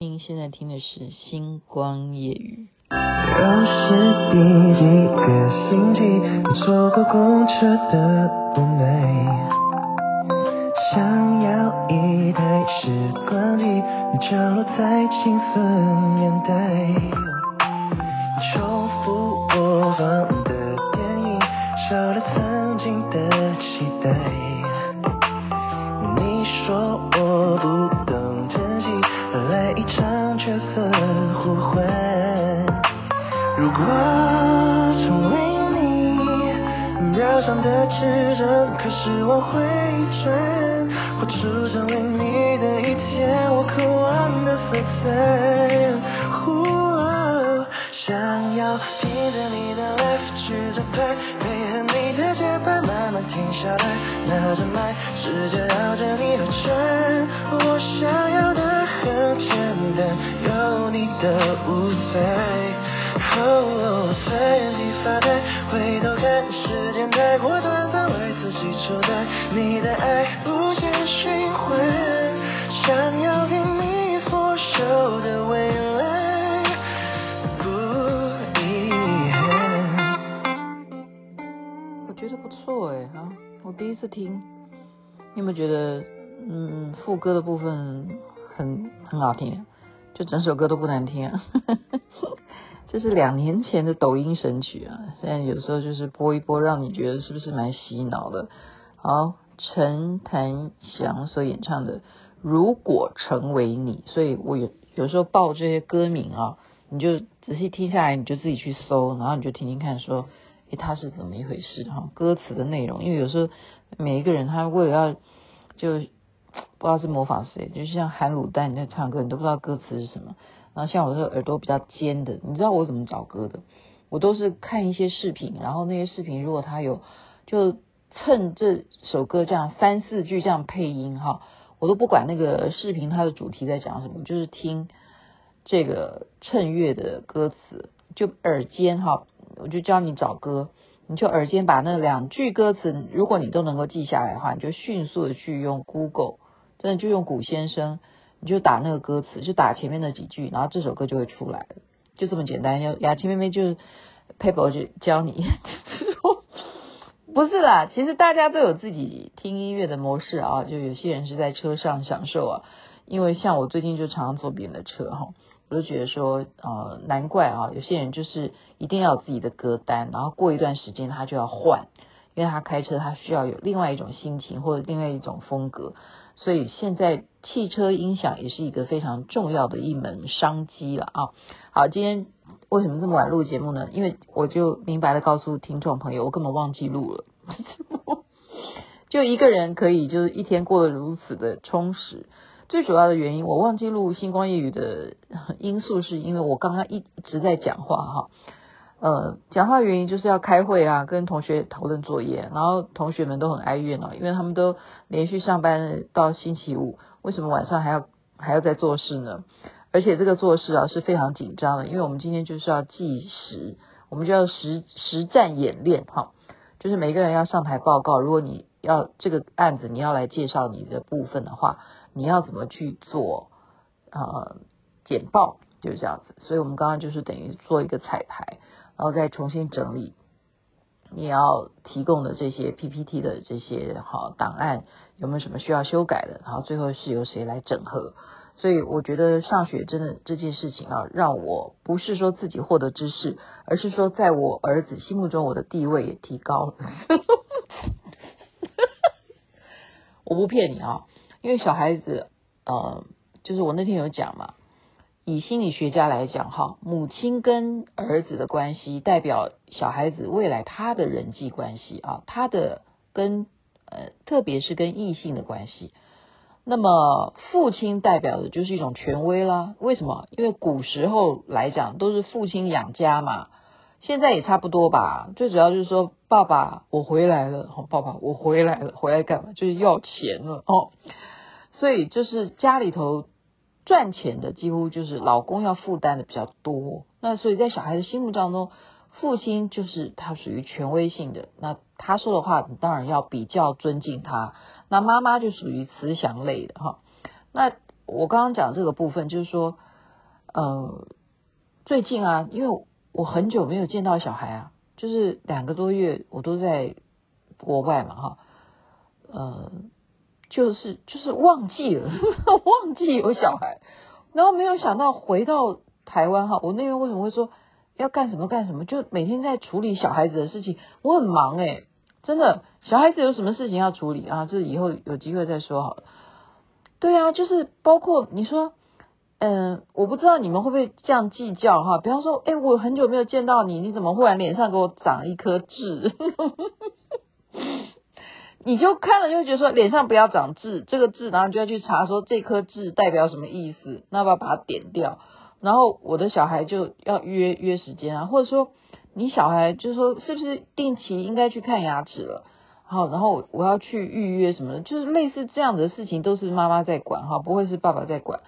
您现在听的是《星光夜雨》。又是第几个星期，坐过公车的不美，想要一台时光机，降落在青涩年代，重复播放的电影，少了我成为你，表上的指针开始往回转，画出成为你的一天，我渴望的色彩。哦，想要听着你的 life 去自拍，配合你的节拍慢慢停下来，拿着麦，世界绕着你而转。我想要的很简单，有你的舞台。哦，在原地发呆，回头看时间太过短暂，为自己抽袋，你的爱无限循环，想要给你所有的未来，不遗憾。我觉得不错哎哈，我第一次听，你有没有觉得嗯副歌的部分很很好听？就整首歌都不难听啊。这是两年前的抖音神曲啊，现在有时候就是播一播，让你觉得是不是蛮洗脑的？好，陈檀祥所演唱的《如果成为你》，所以我有有时候报这些歌名啊，你就仔细听下来，你就自己去搜，然后你就听听看，说，诶，它是怎么一回事？哈，歌词的内容，因为有时候每一个人他为了要就不知道是模仿谁，就像韩卤蛋你在唱歌，你都不知道歌词是什么。然后像我这个耳朵比较尖的，你知道我怎么找歌的？我都是看一些视频，然后那些视频如果他有就蹭这首歌这样三四句这样配音哈，我都不管那个视频它的主题在讲什么，就是听这个衬乐的歌词，就耳尖哈，我就教你找歌，你就耳尖把那两句歌词，如果你都能够记下来的话，你就迅速的去用 Google，真的就用古先生。你就打那个歌词，就打前面那几句，然后这首歌就会出来，就这么简单。要雅琪妹妹就 paper 就教你，不是啦，其实大家都有自己听音乐的模式啊。就有些人是在车上享受啊，因为像我最近就常常坐别人的车哈，我就觉得说呃，难怪啊，有些人就是一定要有自己的歌单，然后过一段时间他就要换，因为他开车他需要有另外一种心情或者另外一种风格。所以现在汽车音响也是一个非常重要的一门商机了啊！好，今天为什么这么晚录节目呢？因为我就明白的告诉听众朋友，我根本忘记录了。就一个人可以就是一天过得如此的充实，最主要的原因我忘记录星光夜语的因素，是因为我刚刚一直在讲话哈。呃，讲话原因就是要开会啊，跟同学讨论作业，然后同学们都很哀怨哦，因为他们都连续上班到星期五，为什么晚上还要还要再做事呢？而且这个做事啊是非常紧张的，因为我们今天就是要计时，我们就要实实战演练哈，就是每个人要上台报告，如果你要这个案子你要来介绍你的部分的话，你要怎么去做呃简报，就是这样子，所以我们刚刚就是等于做一个彩排。然后再重新整理你要提供的这些 PPT 的这些好档案，有没有什么需要修改的？然后最后是由谁来整合？所以我觉得上学真的这件事情啊，让我不是说自己获得知识，而是说在我儿子心目中我的地位也提高了。我不骗你啊，因为小孩子呃，就是我那天有讲嘛。以心理学家来讲，哈，母亲跟儿子的关系代表小孩子未来他的人际关系啊，他的跟呃，特别是跟异性的关系。那么父亲代表的就是一种权威啦。为什么？因为古时候来讲都是父亲养家嘛，现在也差不多吧。最主要就是说，爸爸我回来了，爸爸我回来了，回来干嘛？就是要钱了哦。所以就是家里头。赚钱的几乎就是老公要负担的比较多，那所以在小孩子心目当中，父亲就是他属于权威性的，那他说的话你当然要比较尊敬他。那妈妈就属于慈祥类的哈。那我刚刚讲这个部分就是说，呃，最近啊，因为我很久没有见到小孩啊，就是两个多月我都在国外嘛，哈，呃，就是就是忘记了，忘记有小孩，然后没有想到回到台湾哈，我那边为什么会说要干什么干什么，就每天在处理小孩子的事情，我很忙诶、真的，小孩子有什么事情要处理啊？这以后有机会再说好了。对啊，就是包括你说。嗯，我不知道你们会不会这样计较哈？比方说，哎，我很久没有见到你，你怎么忽然脸上给我长一颗痣？你就看了就会觉得说脸上不要长痣，这个痣，然后就要去查说这颗痣代表什么意思，那要不要把它点掉？然后我的小孩就要约约时间啊，或者说你小孩就说是不是定期应该去看牙齿了？好，然后我要去预约什么的，就是类似这样的事情都是妈妈在管哈，不会是爸爸在管。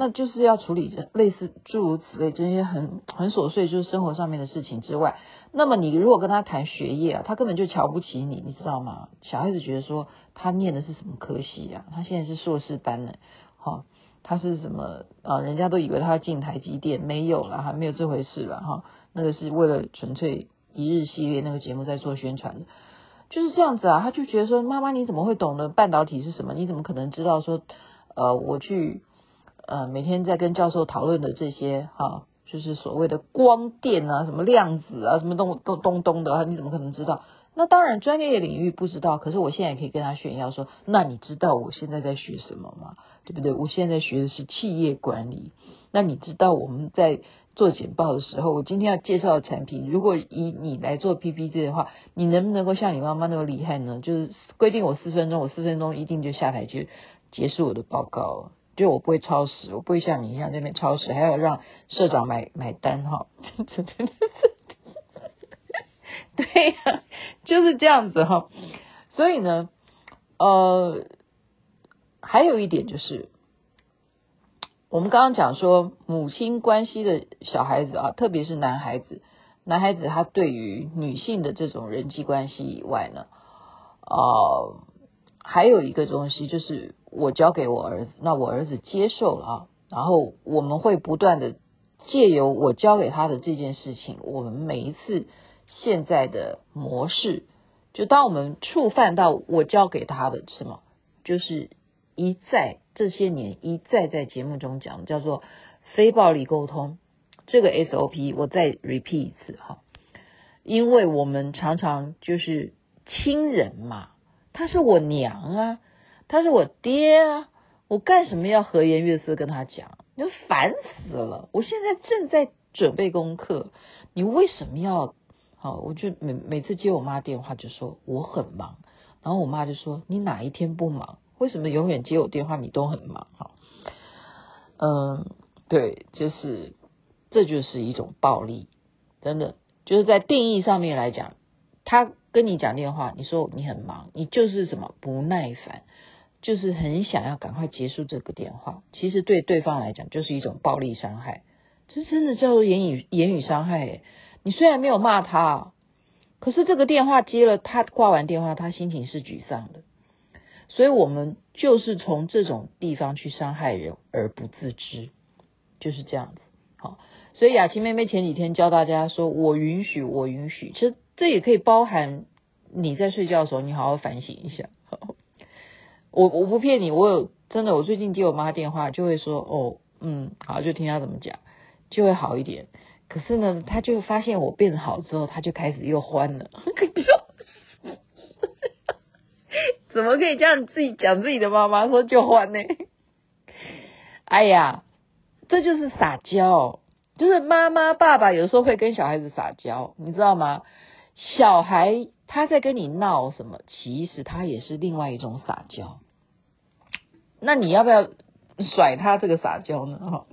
那就是要处理类似诸如此类这些很很琐碎，就是生活上面的事情之外，那么你如果跟他谈学业啊，他根本就瞧不起你，你知道吗？小孩子觉得说他念的是什么科系呀？他现在是硕士班呢，哈，他是什么啊？人家都以为他进台积电，没有了，还没有这回事了哈。那个是为了纯粹一日系列那个节目在做宣传，就是这样子啊。他就觉得说，妈妈你怎么会懂得半导体是什么？你怎么可能知道说，呃，我去。呃，每天在跟教授讨论的这些哈、就是所谓的光电啊，什么量子啊，什么东东东东的，你怎么可能知道？那当然专业领域不知道，可是我现在可以跟他炫耀说，那你知道我现在在学什么吗？对不对？我现在学的是企业管理。那你知道我们在做简报的时候，我今天要介绍的产品，如果以你来做 PPT 的话，你能不能够像你妈妈那么厉害呢？就是规定我四分钟，我四分钟一定就下台去结束我的报告。就我不会超时，我不会像你一样在那边超时，还要让社长买买单哈。对呀，就是这样子哈。所以呢，呃，还有一点就是，我们刚刚讲说母亲关系的小孩子啊，特别是男孩子，男孩子他对于女性的这种人际关系以外呢，呃，还有一个东西就是。我交给我儿子，那我儿子接受了啊，然后我们会不断的借由我教给他的这件事情，我们每一次现在的模式，就当我们触犯到我教给他的什么，就是一再这些年一再在节目中讲叫做非暴力沟通这个 SOP，我再 repeat 一次哈，因为我们常常就是亲人嘛，她是我娘啊。他是我爹啊，我干什么要和颜悦色跟他讲？你烦死了！我现在正在准备功课，你为什么要？好，我就每每次接我妈电话就说我很忙，然后我妈就说你哪一天不忙？为什么永远接我电话你都很忙？哈，嗯，对，就是这就是一种暴力，真的就是在定义上面来讲，他跟你讲电话，你说你很忙，你就是什么不耐烦。就是很想要赶快结束这个电话，其实对对方来讲就是一种暴力伤害，这真的叫做言语言语伤害。你虽然没有骂他，可是这个电话接了，他挂完电话，他心情是沮丧的。所以我们就是从这种地方去伤害人而不自知，就是这样子。好，所以雅琪妹妹前几天教大家说：“我允许，我允许。”其实这也可以包含你在睡觉的时候，你好好反省一下。好我我不骗你，我有真的，我最近接我妈电话就会说哦，嗯，好，就听她怎么讲，就会好一点。可是呢，她就发现我变好之后，她就开始又欢了。怎么可以这样自己讲自己的妈妈说就欢呢？哎呀，这就是撒娇，就是妈妈爸爸有时候会跟小孩子撒娇，你知道吗？小孩他在跟你闹什么，其实他也是另外一种撒娇。那你要不要甩他这个撒娇呢？哈，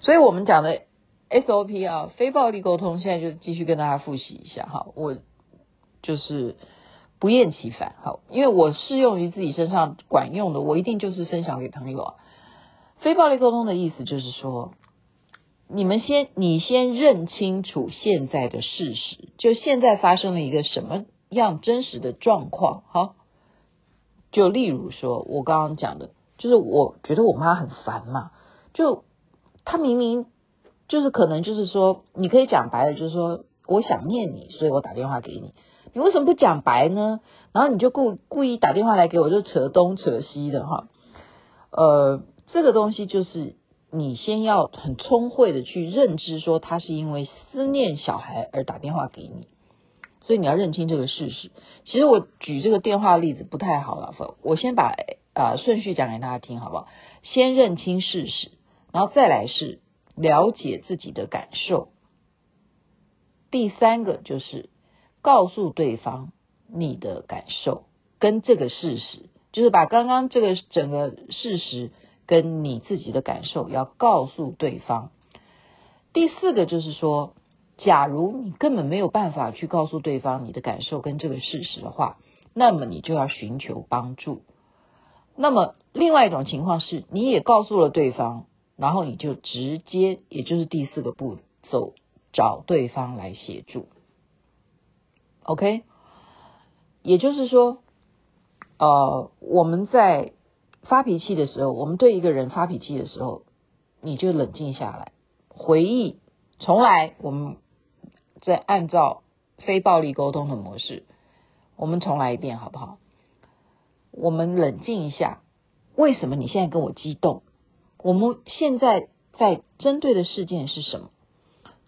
所以我们讲的 SOP 啊，非暴力沟通，现在就继续跟大家复习一下哈。我就是不厌其烦，好，因为我适用于自己身上管用的，我一定就是分享给朋友啊。非暴力沟通的意思就是说，你们先，你先认清楚现在的事实，就现在发生了一个什么样真实的状况，好。就例如说，我刚刚讲的，就是我觉得我妈很烦嘛，就她明明就是可能就是说，你可以讲白了，就是说我想念你，所以我打电话给你。你为什么不讲白呢？然后你就故故意打电话来给我，就扯东扯西的哈。呃，这个东西就是你先要很聪慧的去认知，说他是因为思念小孩而打电话给你，所以你要认清这个事实。其实我举这个电话例子不太好了，我先把啊、顺序讲给大家听，好不好？先认清事实，然后再来是了解自己的感受。第三个就是。告诉对方你的感受跟这个事实，就是把刚刚这个整个事实跟你自己的感受要告诉对方。第四个就是说，假如你根本没有办法去告诉对方你的感受跟这个事实的话，那么你就要寻求帮助。那么另外一种情况是，你也告诉了对方，然后你就直接，也就是第四个步骤，找对方来协助。OK，也就是说，呃，我们在发脾气的时候，我们对一个人发脾气的时候，你就冷静下来，回忆，重来，我们再按照非暴力沟通的模式，我们重来一遍，好不好？我们冷静一下，为什么你现在跟我激动？我们现在在针对的事件是什么？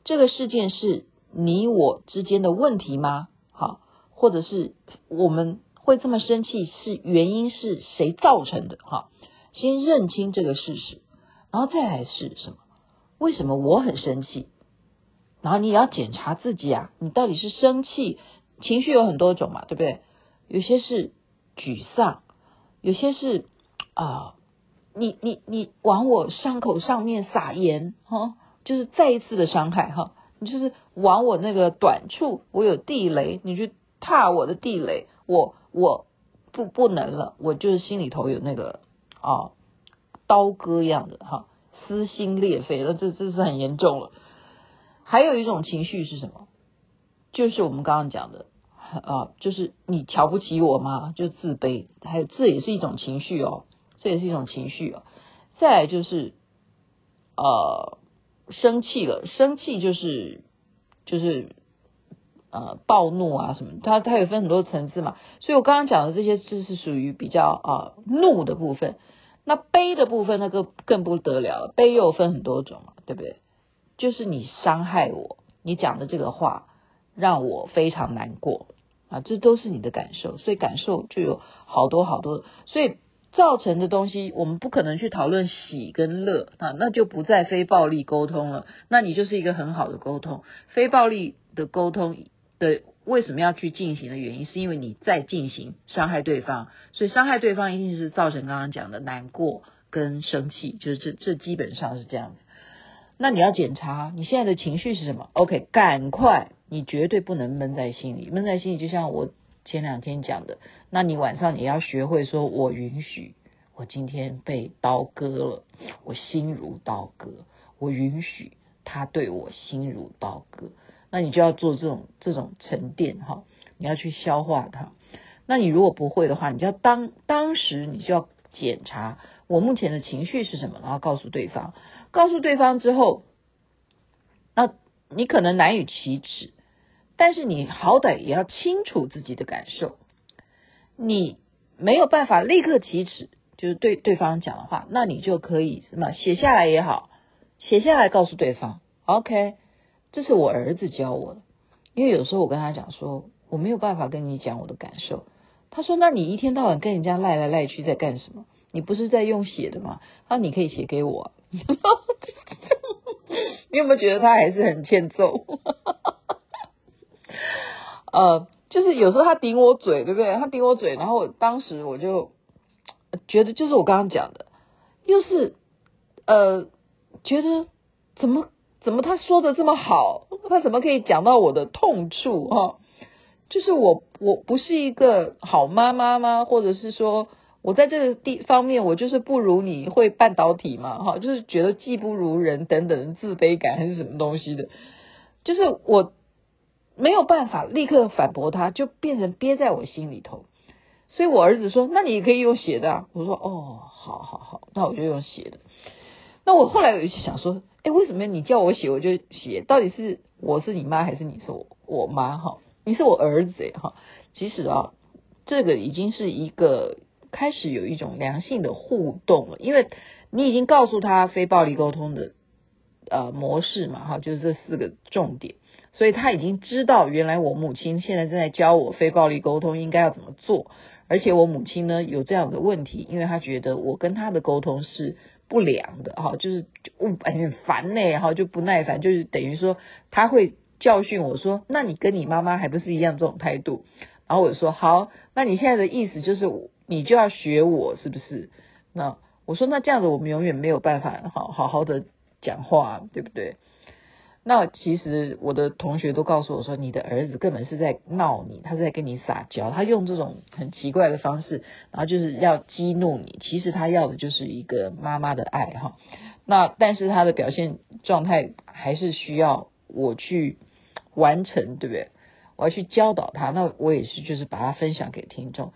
这个事件是你我之间的问题吗？好或者是我们会这么生气，是原因是谁造成的？哈，先认清这个事实，然后再来是什么？为什么我很生气？然后你也要检查自己啊，你到底是生气，情绪有很多种嘛，对不对？有些是沮丧，有些是啊、你你你往我伤口上面撒盐，哈，就是再一次的伤害，哈，你就是往我那个短处，我有地雷，你去。踏我的地雷，我我不不能了，我就是心里头有那个啊刀割一样的哈，撕心裂肺，那这这是很严重了。还有一种情绪是什么？就是我们刚刚讲的啊，就是你瞧不起我吗？就自卑，还有这也是一种情绪哦，这也是一种情绪哦。再来就是呃生气了，生气就是就是。呃，暴怒啊什么，它它有分很多层次嘛，所以我刚刚讲的这些字是属于比较啊、怒的部分。那悲的部分那个更不得了，悲又分很多种，对不对？就是你伤害我，你讲的这个话让我非常难过啊，这都是你的感受，所以感受就有好多好多，所以造成的东西我们不可能去讨论喜跟乐啊，那就不再非暴力沟通了，那你就是一个很好的沟通，非暴力的沟通。对，为什么要去进行的原因，是因为你在进行伤害对方，所以伤害对方一定是造成刚刚讲的难过跟生气，就是这这基本上是这样子。那你要检查你现在的情绪是什么？OK，赶快，你绝对不能闷在心里，闷在心里就像我前两天讲的，那你晚上也要学会说，我允许我今天被刀割了，我心如刀割，我允许他对我心如刀割。那你就要做这种这种沉淀哈，你要去消化它。那你如果不会的话，你就要当当时你就要检查我目前的情绪是什么，然后告诉对方。告诉对方之后，那你可能难以启齿，但是你好歹也要清楚自己的感受。你没有办法立刻启齿，就是对对方讲的话，那你就可以什么写下来也好，写下来告诉对方。OK。这是我儿子教我的，因为有时候我跟他讲说，我没有办法跟你讲我的感受。他说：“那你一天到晚跟人家赖来赖去在干什么？你不是在用写的吗？”他说：“你可以写给我。”你有没有觉得他还是很欠揍？呃，就是有时候他顶我嘴，对不对？他顶我嘴，然后我当时我就觉得，就是我刚刚讲的，又是呃，觉得怎么？怎么他说的这么好？他怎么可以讲到我的痛处？哈，就是我我不是一个好妈妈吗？或者是说我在这个地方面我就是不如你会半导体嘛？哈，就是觉得技不如人等等的自卑感还是什么东西的？就是我没有办法立刻反驳他，就变成憋在我心里头。所以我儿子说：“那你也可以用写的啊。”我说：“哦，好好好，那我就用写的。”那我后来有一想说，哎，为什么你叫我写我就写？到底是我是你妈还是你是我我妈？哈，你是我儿子哈。其实啊，这个已经是一个开始有一种良性的互动了，因为你已经告诉他非暴力沟通的呃模式嘛，哈，就是这四个重点，所以他已经知道原来我母亲现在正在教我非暴力沟通应该要怎么做。而且我母亲呢有这样的问题，因为她觉得我跟她的沟通是不良的哈，就是我很烦呢，哈，就不耐烦，就是等于说他会教训我说，那你跟你妈妈还不是一样这种态度？然后我说好，那你现在的意思就是你就要学我是不是？那我说那这样子我们永远没有办法好好好的讲话，对不对？那其实我的同学都告诉我说，你的儿子根本是在闹你，他是在跟你撒娇，他用这种很奇怪的方式，然后就是要激怒你。其实他要的就是一个妈妈的爱哈。那但是他的表现状态还是需要我去完成，对不对？我要去教导他。那我也是，就是把它分享给听众。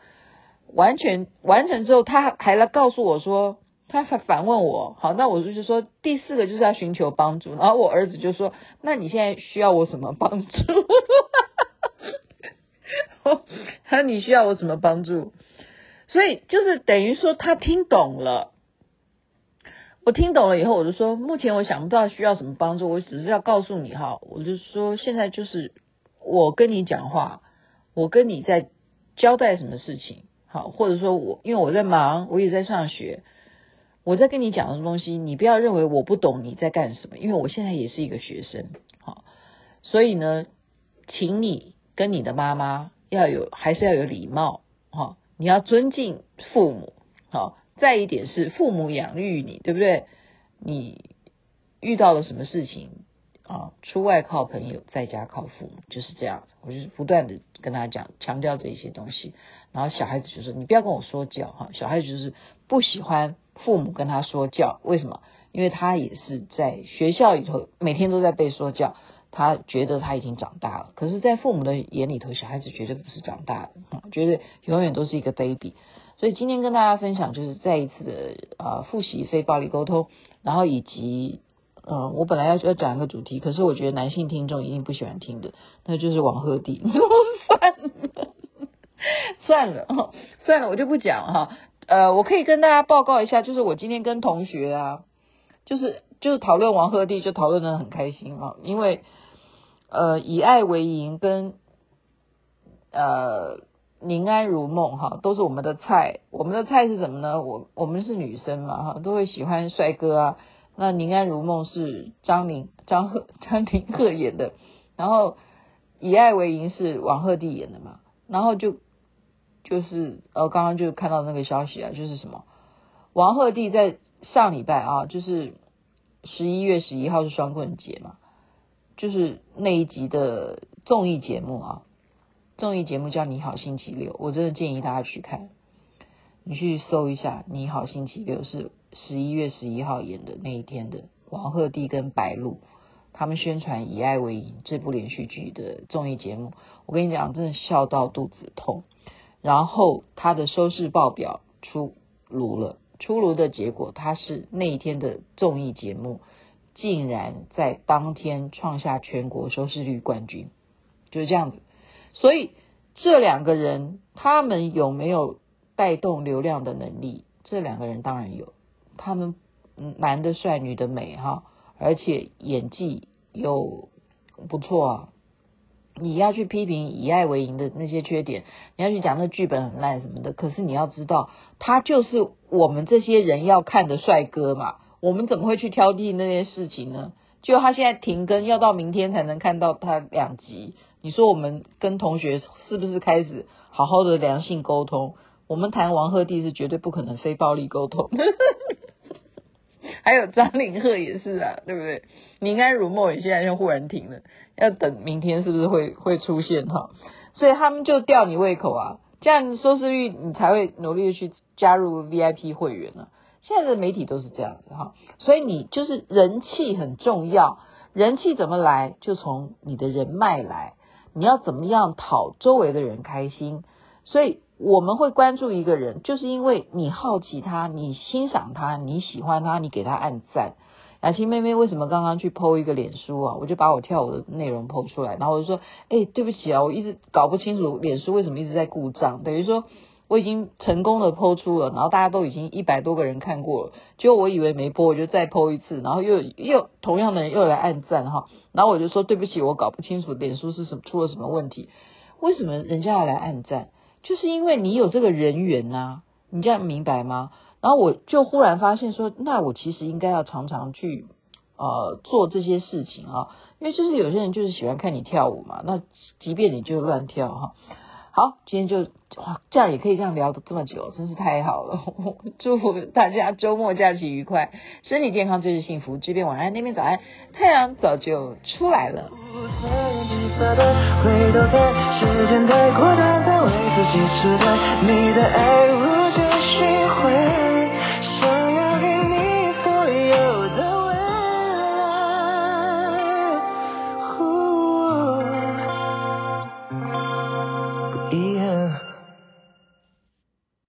完全完成之后，他还来告诉我说。他反反问我，好，那我就是说第四个就是要寻求帮助，然后我儿子就说，那你现在需要我什么帮助？他说你需要我什么帮助？所以就是等于说他听懂了，我听懂了以后，我就说目前我想不到需要什么帮助，我只是要告诉你哈，我就说现在就是我跟你讲话，我跟你在交代什么事情，好，或者说我因为我在忙，我也在上学。我在跟你讲的东西，你不要认为我不懂你在干什么，因为我现在也是一个学生，好，所以呢，请你跟你的妈妈要有，还是要有礼貌，哈，你要尊敬父母，好，再一点是父母养育你，对不对？你遇到了什么事情啊？出外靠朋友，在家靠父母，就是这样子。我就是不断的跟他讲，强调这一些东西，然后小孩子就说：“你不要跟我说教，哈。”小孩子就是不喜欢。父母跟他说教，为什么？因为他也是在学校里头每天都在被说教，他觉得他已经长大了。可是，在父母的眼里头，小孩子绝对不是长大的，觉得永远都是一个 baby。所以今天跟大家分享，就是再一次的、呃、复习非暴力沟通，然后以及、呃，我本来要要讲一个主题，可是我觉得男性听众一定不喜欢听的，那就是王鹤棣。算了，算了，算了，我就不讲哈。呃，我可以跟大家报告一下，就是我今天跟同学啊，就是就是讨论王鹤棣，就讨论的很开心啊，因为呃以爱为营跟呃宁安如梦哈，都是我们的菜，我们的菜是什么呢？我我们是女生嘛哈，都会喜欢帅哥啊。那宁安如梦是张凌张赫张凌赫演的，然后以爱为营是王鹤棣演的嘛，然后就。就是呃，刚刚就看到那个消息啊，就是什么，王鹤棣在上礼拜啊，就是十一月十一号是双棍节嘛，就是那一集的综艺节目啊，综艺节目叫《你好星期六》，我真的建议大家去看，你去搜一下《你好星期六》，是十一月十一号演的那一天的王鹤棣跟白鹿他们宣传《以爱为营》这部连续剧的综艺节目，我跟你讲，真的笑到肚子痛。然后他的收视报表出炉了，出炉的结果，他是那一天的综艺节目竟然在当天创下全国收视率冠军，就是这样子。所以这两个人，他们有没有带动流量的能力？这两个人当然有，他们男的帅，女的美哈，而且演技又不错啊。你要去批评以爱为营的那些缺点，你要去讲那剧本很烂什么的。可是你要知道，他就是我们这些人要看的帅哥嘛。我们怎么会去挑剔那些事情呢？就他现在停更，要到明天才能看到他两集。你说我们跟同学是不是开始好好的良性沟通？我们谈王鹤棣是绝对不可能非暴力沟通。还有张凌赫也是啊，对不对？宁安如梦也现在又忽然停了。要等明天是不是会会出现哈？所以他们就吊你胃口啊，这样收视率你才会努力的去加入 VIP 会员呢。现在的媒体都是这样子哈，所以你就是人气很重要，人气怎么来就从你的人脉来，你要怎么样讨周围的人开心。所以我们会关注一个人，就是因为你好奇他，你欣赏他，你喜欢他，你给他按赞。雅琪妹妹为什么刚刚去 po 一个脸书啊？我就把我跳舞的内容 po 出来，然后我就说：“哎，对不起啊，我一直搞不清楚脸书为什么一直在故障。等于说我已经成功的 po 出了，然后大家都已经一百多个人看过了，结果我以为没 po，我就再 po 一次，然后又又同样的人又来按赞哈，然后我就说对不起，我搞不清楚脸书是什么出了什么问题，为什么人家要来按赞？就是因为你有这个人缘呐，你这样明白吗？”然后我就忽然发现说，那我其实应该要常常去呃做这些事情啊，因为就是有些人就是喜欢看你跳舞嘛，那即便你就乱跳哈。好，今天就，这样也可以这样聊的这么久，真是太好了。祝福大家周末假期愉快，身体健康最是幸福。这边晚安，那边早安，太阳早就出来了。